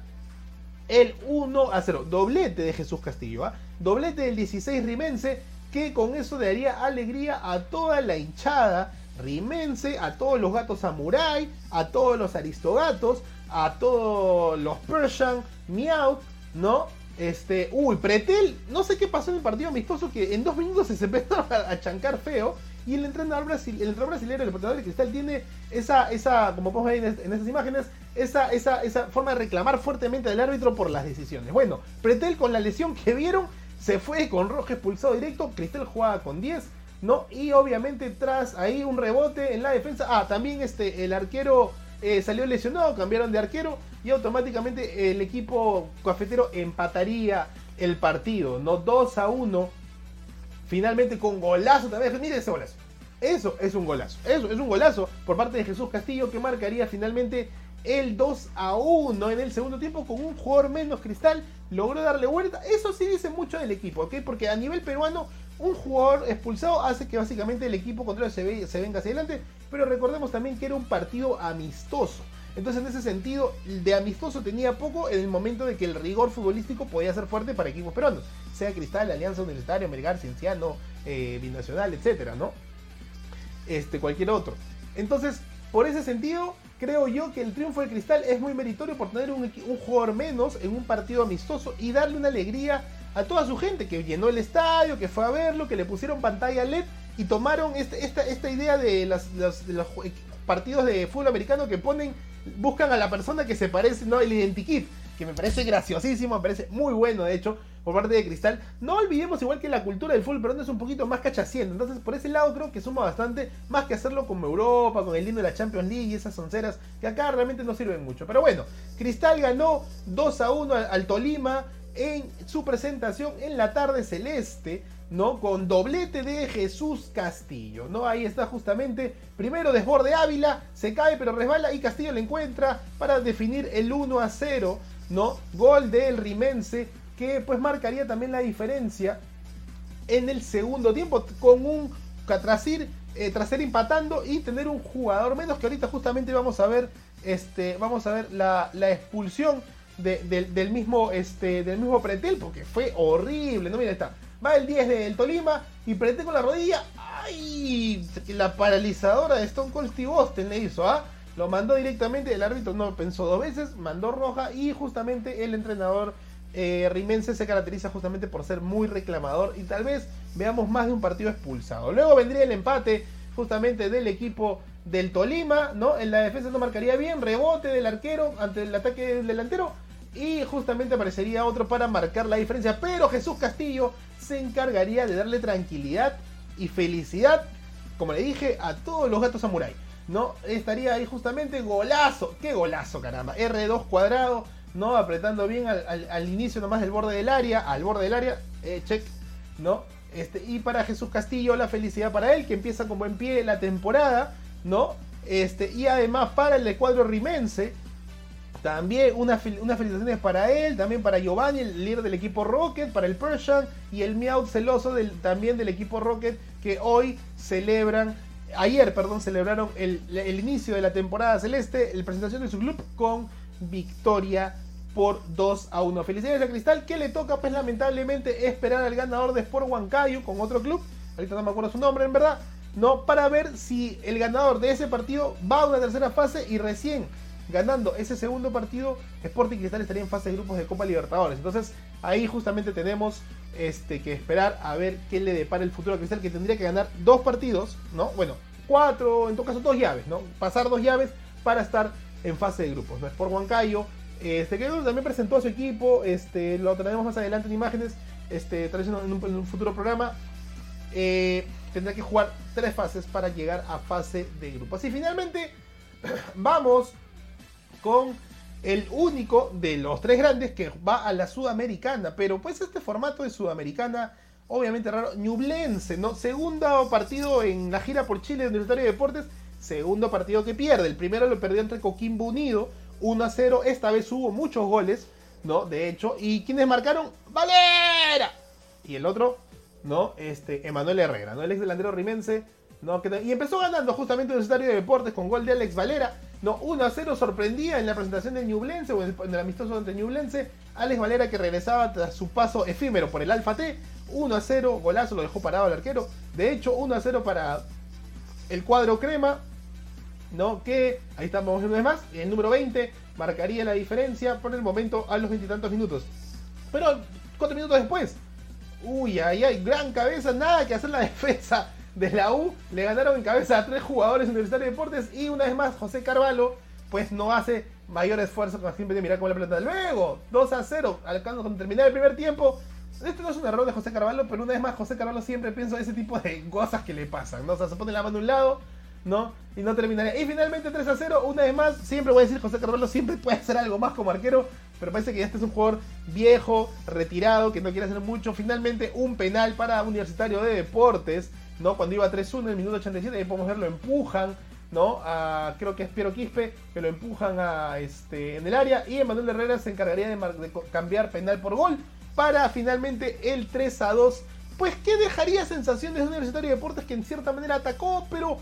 el 1 a 0. Doblete de Jesús Castillo. ¿ah? Doblete del 16 Rimense. Que con eso daría alegría a toda la hinchada rimense, a todos los gatos samurai, a todos los aristogatos, a todos los Persian, Meow, ¿no? Este, uy, Pretel, no sé qué pasó en el partido amistoso que en dos minutos se empezó a, chancar feo. Y el entrenador, brasil, el entrenador brasileño, el portador de cristal, tiene esa, esa como podemos ver en, en esas imágenes, esa, esa, forma de reclamar fuertemente al árbitro por las decisiones. Bueno, Pretel con la lesión que vieron se fue con rojo expulsado directo. Cristal jugaba con 10. ¿no? Y obviamente tras ahí un rebote en la defensa. Ah, también este, el arquero eh, salió lesionado, cambiaron de arquero y automáticamente el equipo cafetero empataría el partido, ¿no? 2 a 1. Finalmente con golazo también. Mire ese golazo. Eso es un golazo. Eso es un golazo por parte de Jesús Castillo que marcaría finalmente el 2 a 1 en el segundo tiempo con un jugador menos cristal. Logró darle vuelta. Eso sí dice mucho del equipo, ¿ok? Porque a nivel peruano un jugador expulsado hace que básicamente el equipo contrario se, se venga hacia adelante. Pero recordemos también que era un partido amistoso. Entonces, en ese sentido, de amistoso tenía poco en el momento de que el rigor futbolístico podía ser fuerte para equipos peruanos, sea Cristal, Alianza Universitaria, Melgar, Cienciano, eh, Binacional, etcétera, ¿no? Este, cualquier otro. Entonces, por ese sentido, creo yo que el triunfo de Cristal es muy meritorio por tener un, jugador menos en un partido amistoso y darle una alegría a toda su gente que llenó el estadio, que fue a verlo, que le pusieron pantalla LED y tomaron este, esta, idea de, las, los partidos de fútbol americano que ponen buscan a la persona que se parece, ¿no? El identikit, que me parece graciosísimo, me parece muy bueno, de hecho, por parte de Cristal. No olvidemos, igual que la cultura del fútbol pero es un poquito más cachaciendo. Entonces, por ese lado creo que suma bastante, más que hacerlo con Europa, con el lindo de la Champions League y esas onceras, que acá realmente no sirven mucho. Pero bueno, Cristal ganó 2 a 1 al Tolima en su presentación en la tarde celeste. ¿No? Con doblete de Jesús Castillo, ¿no? Ahí está justamente, primero desborde Ávila, se cae pero resbala y Castillo le encuentra para definir el 1 a 0, ¿no? Gol del Rimense que pues marcaría también la diferencia en el segundo tiempo con un tras ir, eh, tras ir empatando y tener un jugador menos que ahorita justamente vamos a ver, este, vamos a ver la, expulsión del, mismo, este, del mismo Pretel porque fue horrible, ¿no? Mira, está Va el 10 del Tolima y prende con la rodilla. ¡Ay! La paralizadora de Stone Cold Steve Austin le hizo, ¿ah? Lo mandó directamente, el árbitro no pensó dos veces, mandó roja y justamente el entrenador eh, Rimense se caracteriza justamente por ser muy reclamador y tal vez veamos más de un partido expulsado. Luego vendría el empate justamente del equipo del Tolima, ¿no? En la defensa no marcaría bien, rebote del arquero ante el ataque del delantero y justamente aparecería otro para marcar la diferencia, pero Jesús Castillo se encargaría de darle tranquilidad y felicidad, como le dije, a todos los gatos samurai. ¿no? Estaría ahí justamente golazo, qué golazo caramba, R2 cuadrado, ¿no? Apretando bien al, inicio nomás del borde del área, al borde del área, eh, check, ¿no? Este, y para Jesús Castillo, la felicidad para él, que empieza con buen pie la temporada, ¿no? Este, y además para el de cuadro rimense, también unas felicitaciones para él, también para Giovanni, el líder del equipo Rocket, para el Persian y el Meow celoso también del equipo Rocket que hoy celebran, ayer, perdón, celebraron el, inicio de la temporada celeste, la presentación de su club con victoria por 2 a 1. Felicidades a Cristal que le toca pues lamentablemente esperar al ganador de Sport Huancayo con otro club, ahorita no me acuerdo su nombre en verdad, no para ver si el ganador de ese partido va a una tercera fase y recién ganando ese segundo partido, Sporting Cristal estaría en fase de grupos de Copa Libertadores. Entonces ahí justamente tenemos este, que esperar a ver qué le depara el futuro a Cristal, que tendría que ganar dos partidos, ¿no? Bueno, cuatro, en todo caso dos llaves, ¿no? Pasar dos llaves para estar en fase de grupos. ¿no? Sport Huancayo, este, que también presentó a su equipo, este, lo traemos más adelante en imágenes, este, en un, en un futuro programa. Eh, tendrá que jugar tres fases para llegar a fase de grupos. Y finalmente, vamos con el único de los tres grandes que va a la Sudamericana. Pero pues este formato de Sudamericana, obviamente raro. Ñublense, ¿no? Segundo partido en la gira por Chile de Universitario de Deportes. Segundo partido que pierde. El primero lo perdió entre Coquimbo Unido, 1 a 0. Esta vez hubo muchos goles, ¿no? De hecho. ¿Y quienes marcaron? ¡Valera! Y el otro, ¿no? Este, Emanuel Herrera, ¿no? El ex delantero rimense. ¿no? y empezó ganando justamente Universitario de Deportes con gol de Alex Valera. No, 1 a 0 sorprendía en la presentación de Ñublense o en el amistoso ante Ñublense. Alex Valera que regresaba tras su paso efímero por el Alfa T. 1 a 0, golazo, lo dejó parado al arquero. De hecho, 1 a 0 para el cuadro crema. ¿No? Que ahí estamos una vez más. El número 20 marcaría la diferencia por el momento a los veintitantos minutos. Pero 4 minutos después. Uy, ahí hay gran cabeza, nada que hacer la defensa de la U le ganaron en cabeza a tres jugadores universitarios de deportes y una vez más José Carvalho pues no hace mayor esfuerzo con siempre de mirar con la pelota. Luego, 2 a 0, alcanzando con terminar el primer tiempo, Esto no es un error de José Carvalho, pero una vez más José Carvalho siempre piensa ese tipo de cosas que le pasan, ¿no? O sea, se pone la mano a un lado, ¿no? Y no terminaría. Y finalmente 3 a 0, una vez más, siempre voy a decir José Carvalho siempre puede hacer algo más como arquero, pero parece que este es un jugador viejo, retirado, que no quiere hacer mucho. Finalmente un penal para Universitario de Deportes, ¿no? Cuando iba 3-1 en el minuto 87, ahí podemos ver, lo empujan, ¿no? Creo que es Piero Quispe, que lo empujan a, este, en el área y Emanuel Herrera se encargaría de, de cambiar penal por gol para finalmente el 3 a 2. Pues que dejaría sensaciones de Universitario de Deportes que en cierta manera atacó, pero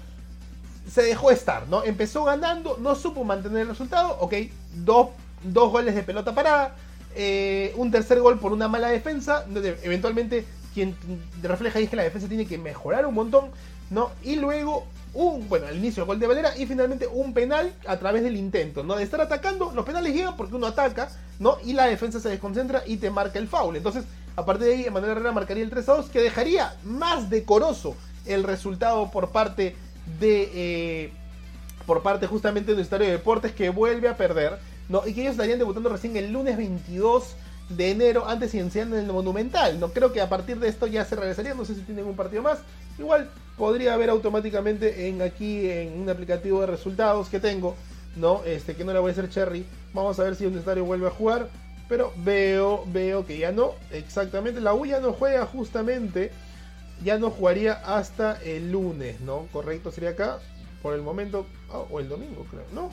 se dejó estar, ¿no? Empezó ganando, no supo mantener el resultado, ok, dos, dos goles de pelota parada, eh, un tercer gol por una mala defensa, eventualmente quien refleja ahí es que la defensa tiene que mejorar un montón, ¿no? Y luego un, bueno, al inicio gol de Valera y finalmente un penal a través del intento, ¿no? De estar atacando, los penales llegan porque uno ataca, ¿no? Y la defensa se desconcentra y te marca el foul. Entonces, a partir de ahí, Emanuel Herrera marcaría el 3 a 2, que dejaría más decoroso el resultado por parte de. Eh, por parte justamente de Universitario de Deportes, que vuelve a perder, ¿no? Y que ellos estarían debutando recién el lunes 22 de enero, antes iniciando en el Monumental. No creo que a partir de esto ya se regresaría, no sé si tienen un partido más. Igual podría haber automáticamente en aquí en un aplicativo de resultados que tengo ¿no? Este, que no le voy a hacer Cherry. Vamos a ver si Universitario vuelve a jugar. Pero veo, veo que ya no. Exactamente. La U ya no juega justamente. Ya no jugaría hasta el lunes, ¿no? Correcto, sería acá. Por el momento. Ah, o el domingo, creo. ¿No?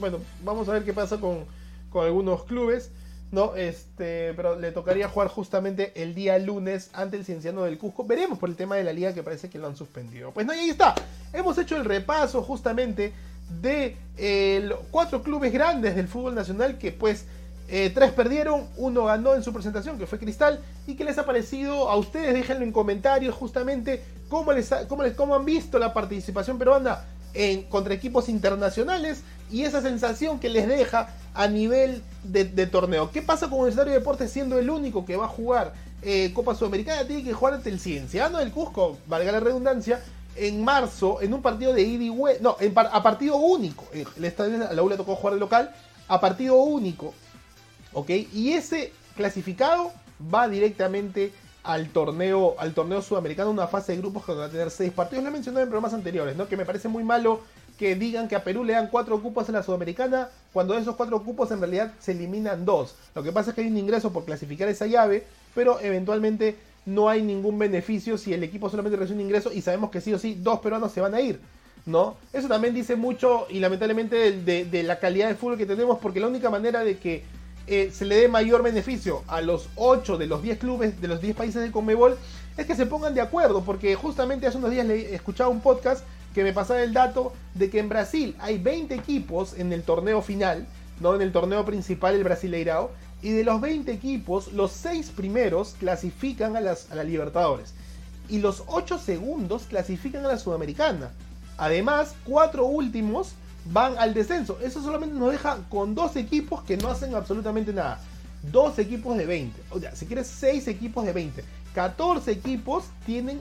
Bueno, vamos a ver qué pasa con, con algunos clubes. ¿No? Este, pero le tocaría jugar justamente el día lunes ante el Cienciano del Cusco. Veremos por el tema de la liga que parece que lo han suspendido. Pues no, y ahí está. Hemos hecho el repaso justamente de eh, cuatro clubes grandes del fútbol nacional que pues eh, tres perdieron, uno ganó en su presentación, que fue Cristal. ¿Y qué les ha parecido a ustedes? Déjenlo en comentarios justamente cómo, les, cómo, les, cómo han visto la participación peruana en, contra equipos internacionales y esa sensación que les deja a nivel de, torneo. ¿Qué pasa con Universitario de Deportes siendo el único que va a jugar eh, Copa Sudamericana? Tiene que jugar ante el Cienciano del Cusco, valga la redundancia, en marzo en un partido de ida y no, a partido único. El estadio, la U le tocó jugar de local a partido único. ¿Ok? Y ese clasificado va directamente al torneo, al torneo sudamericano, una fase de grupos que va a tener seis partidos. Lo he mencionado en programas anteriores, ¿no? Que me parece muy malo que digan que a Perú le dan cuatro cupos en la Sudamericana, cuando de esos cuatro cupos en realidad se eliminan dos. Lo que pasa es que hay un ingreso por clasificar esa llave, pero eventualmente no hay ningún beneficio si el equipo solamente recibe un ingreso y sabemos que sí o sí dos peruanos se van a ir. ¿no? Eso también dice mucho y lamentablemente de, la calidad de fútbol que tenemos porque la única manera de que eh, se le dé mayor beneficio a los 8 de los 10 clubes de los 10 países de Conmebol es que se pongan de acuerdo porque justamente hace unos días le escuchaba un podcast que me pasaba el dato de que en Brasil hay 20 equipos en el torneo final, no en el torneo principal el Brasileirao y de los 20 equipos, los 6 primeros clasifican a, las, la Libertadores. Y los 8 segundos clasifican a la Sudamericana. Además, 4 últimos van al descenso. Eso solamente nos deja con 2 equipos que no hacen absolutamente nada. 2 equipos de 20. O sea, si quieres 6 equipos de 20. 14 equipos tienen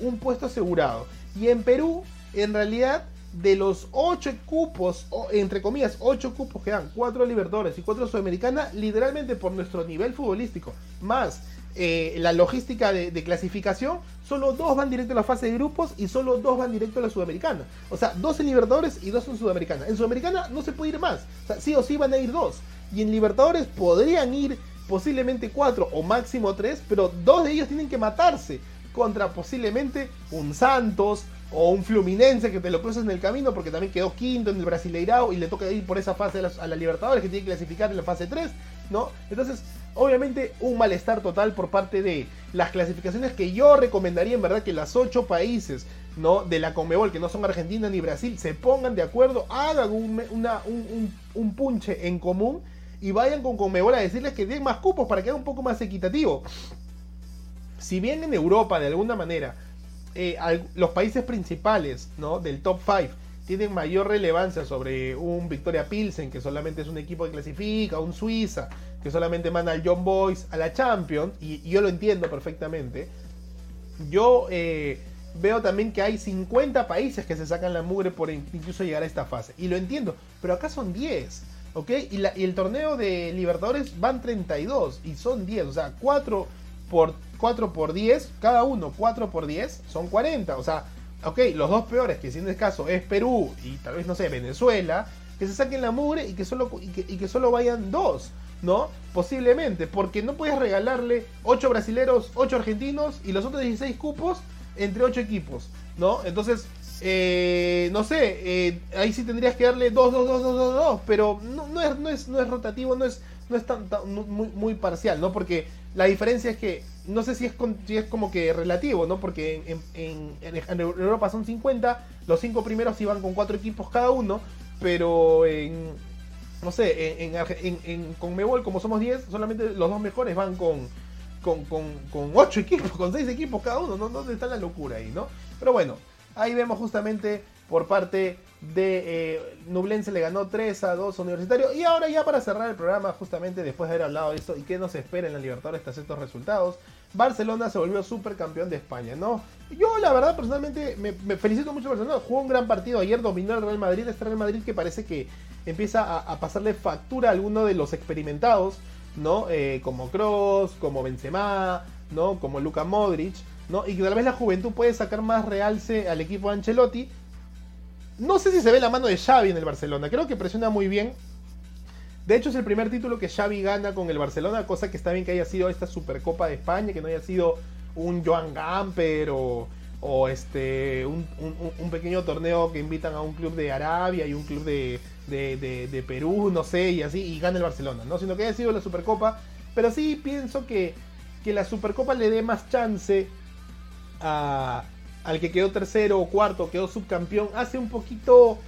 un puesto asegurado. Y en Perú, en realidad, de los 8 cupos, entre comillas, 8 cupos que dan, 4 Libertadores y 4 Sudamericana, literalmente por nuestro nivel futbolístico, más eh, la logística de, clasificación, solo 2 van directo a la fase de grupos y solo 2 van directo a la Sudamericana. O sea, 2 en Libertadores y 2 en Sudamericana. En Sudamericana no se puede ir más. O sea, sí o sí van a ir 2. Y en Libertadores podrían ir posiblemente 4 o máximo 3, pero 2 de ellos tienen que matarse contra posiblemente un Santos, o un Fluminense que te lo cruzas en el camino porque también quedó quinto en el Brasileirao y le toca ir por esa fase a la, Libertadores que tiene que clasificar en la fase 3, ¿no? Entonces, obviamente un malestar total por parte de las clasificaciones que yo recomendaría en verdad que las ocho países, ¿no? De la Conmebol, que no son Argentina ni Brasil, se pongan de acuerdo, hagan un, un punche en común y vayan con Conmebol a decirles que den más cupos para que haga un poco más equitativo. Si bien en Europa de alguna manera eh, los países principales ¿no? del top 5 tienen mayor relevancia sobre un Victoria Pilsen, que solamente es un equipo que clasifica, un Suiza, que solamente manda al John Boys a la Champions, y, yo lo entiendo perfectamente. Yo eh, veo también que hay 50 países que se sacan la mugre por incluso llegar a esta fase, y lo entiendo, pero acá son 10. ¿Ok? Y, y el torneo de Libertadores van 32 y son 10, o sea, 4 por 4 por 10, cada uno 4 por 10 son 40. O sea, ok, los dos peores, que si en este caso es Perú y tal vez, no sé, Venezuela, que se saquen la mugre y que solo, y que, solo vayan dos. ¿no? Posiblemente, porque no puedes regalarle 8 brasileros, 8 argentinos y los otros 16 cupos entre 8 equipos, ¿no? Entonces, eh, no sé, eh, ahí sí tendrías que darle 2, 2, 2, 2, 2, 2, pero no, no, es, no, es, no es rotativo, no es, no es tan, muy, muy, parcial, ¿no? Porque la diferencia es que no sé si es, si es como que relativo, ¿no? Porque en, Europa son 50, los 5 primeros iban con 4 equipos cada uno, pero en, no sé, en, en, en Conmebol, como somos 10, solamente los dos mejores van con, con, con, con 8 equipos, con 6 equipos cada uno, ¿no? ¿Dónde está la locura ahí, no? Pero bueno, ahí vemos justamente por parte de eh, Nublense le ganó 3 a 2 Universitario. Y ahora ya para cerrar el programa, justamente después de haber hablado de esto y qué nos espera en la Libertadores tras estos resultados, Barcelona se volvió supercampeón de España, ¿no? Yo la verdad personalmente me, felicito mucho a jugó un gran partido ayer, dominó el Real Madrid, este Real Madrid que parece que empieza a, pasarle factura a alguno de los experimentados, ¿no? Eh, como Cross, como Benzema, ¿no? Como Luka Modric, ¿no? Y que tal vez la juventud puede sacar más realce al equipo de Ancelotti. No sé si se ve la mano de Xavi en el Barcelona, creo que presiona muy bien. De hecho es el primer título que Xavi gana con el Barcelona, cosa que está bien que haya sido esta Supercopa de España, que no haya sido un Joan Gamper o, este un, un, pequeño torneo que invitan a un club de Arabia y un club de, de, Perú, no sé, y así, y gana el Barcelona, ¿no? Sino que haya sido la Supercopa. Pero sí pienso que, que la Supercopa le dé más chance a, al que quedó tercero o cuarto, quedó subcampeón, hace un poquito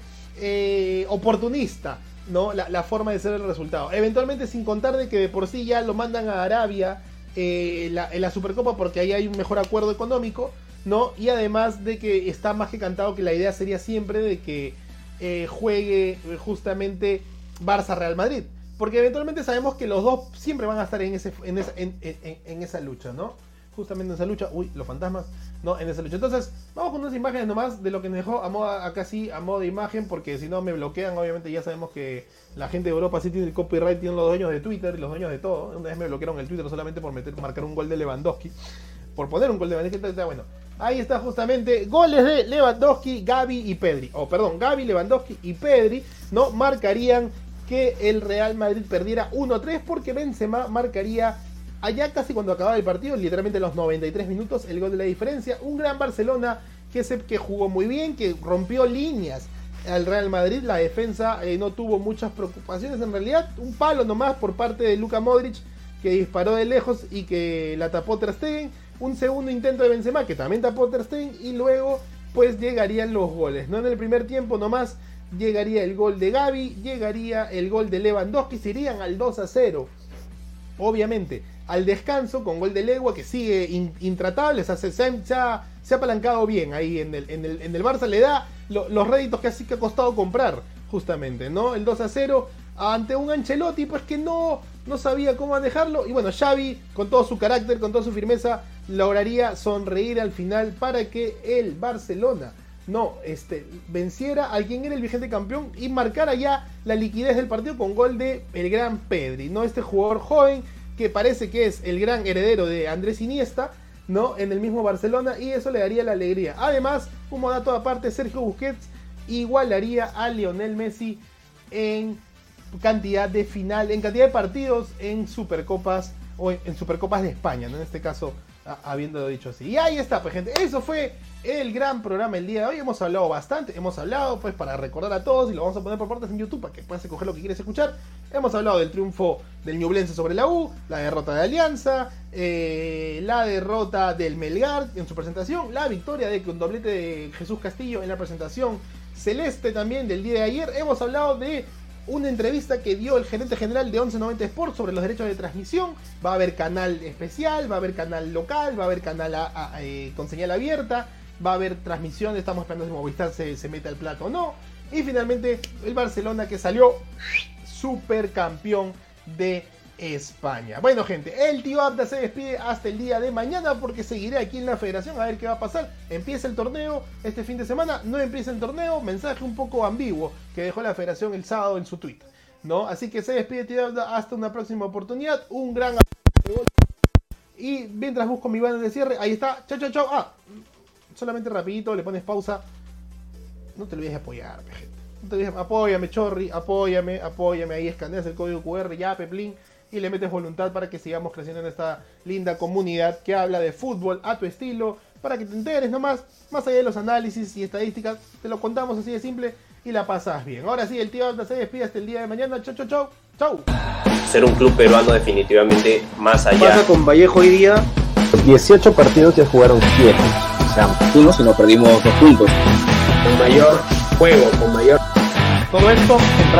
eh, oportunista, ¿no? La, forma de ser el resultado. Eventualmente, sin contar de que de por sí ya lo mandan a Arabia eh, en la Supercopa porque ahí hay un mejor acuerdo económico, ¿no? Y además de que está más que cantado que la idea sería siempre de que eh, juegue justamente Barça-Real Madrid. Porque eventualmente sabemos que los dos siempre van a estar en, ese, en, esa, en, esa lucha, ¿no? Justamente en esa lucha. Uy, los fantasmas. No, en esa lucha. Entonces, vamos con unas imágenes nomás de lo que nos dejó a modo, acá sí, a modo de imagen, porque si no me bloquean, obviamente ya sabemos que la gente de Europa sí tiene el copyright, tienen los dueños de Twitter y los dueños de todo. Una vez me bloquearon el Twitter solamente por meter, marcar un gol de Lewandowski. Por poner un gol de Lewandowski. Bueno, Ahí está justamente goles de Lewandowski, Gaby y Pedri. O perdón, Gaby, Lewandowski y Pedri no marcarían que el Real Madrid perdiera 1-3 porque Benzema marcaría allá casi cuando acababa el partido, literalmente los 93 minutos, el gol de la diferencia. Un gran Barcelona que, que jugó muy bien, que rompió líneas al Real Madrid. La defensa eh, no tuvo muchas preocupaciones en realidad. Un palo nomás por parte de Luka Modric que disparó de lejos y que la tapó Ter Stegen un segundo intento de Benzema que también tapó Ter Stegen y luego pues llegarían los goles. No en el primer tiempo nomás llegaría el gol de Gaby, llegaría el gol de Lewandowski, se irían al 2 a 0. Obviamente, al descanso con gol de Legua que sigue intratable, se, ha, apalancado bien ahí en el, en el, en el Barça, le da los réditos que así que ha costado comprar, justamente, ¿no? El 2 a 0 ante un Ancelotti, pues que no, no sabía cómo manejarlo. Y bueno, Xavi, con todo su carácter, con toda su firmeza, lograría sonreír al final para que el Barcelona no este, venciera a quien era el vigente campeón y marcara ya la liquidez del partido con gol de el gran Pedri, ¿no? Este jugador joven que parece que es el gran heredero de Andrés Iniesta, ¿no? En el mismo Barcelona y eso le daría la alegría. Además, como dato aparte, Sergio Busquets igualaría a Lionel Messi en cantidad de final, en cantidad de partidos en Supercopas o en, Supercopas de España, ¿no? En este caso, habiendo dicho así. Y ahí está, pues gente, eso fue el gran programa el día de hoy. Hemos hablado bastante, hemos hablado pues para recordar a todos y lo vamos a poner por partes en YouTube para que puedas escoger lo que quieres escuchar. Hemos hablado del triunfo del Ñublense sobre la U, la derrota de Alianza, eh, la derrota del Melgar en su presentación, la victoria de un doblete de Jesús Castillo en la presentación celeste también del día de ayer. Hemos hablado de una entrevista que dio el gerente general de 1190 Sports sobre los derechos de transmisión. Va a haber canal especial, va a haber canal local, va a haber canal eh, con señal abierta, va a haber transmisión. Estamos esperando si Movistar se, se mete al plato o no. Y finalmente el Barcelona que salió supercampeón de España. Bueno, gente, el tío Abda se despide hasta el día de mañana porque seguiré aquí en la federación a ver qué va a pasar. Empieza el torneo este fin de semana, no empieza el torneo, mensaje un poco ambiguo que dejó la federación el sábado en su tweet. ¿no? Así que se despide tío Abda hasta una próxima oportunidad. Un gran Y mientras busco mi banner de cierre, ahí está. Chau, chau, chau. Ah, solamente rapidito, le pones pausa. No te olvides de apoyar, gente. Te apóyame, Chorri, apóyame, apóyame. Ahí escaneas el código QR, ya, Peplín. Y le metes voluntad para que sigamos creciendo en esta linda comunidad que habla de fútbol a tu estilo. Para que te enteres nomás, más allá de los análisis y estadísticas, te lo contamos así de simple y la pasas bien. Ahora sí, el tío Anda se despide hasta el día de mañana. Chau, chau, chau. Chau. Ser un club peruano definitivamente más allá. Pasa con Vallejo hoy día. 18 partidos ya jugaron 7. O sea, uno si no perdimos dos puntos. Con mayor juego, con mayor Todo esto en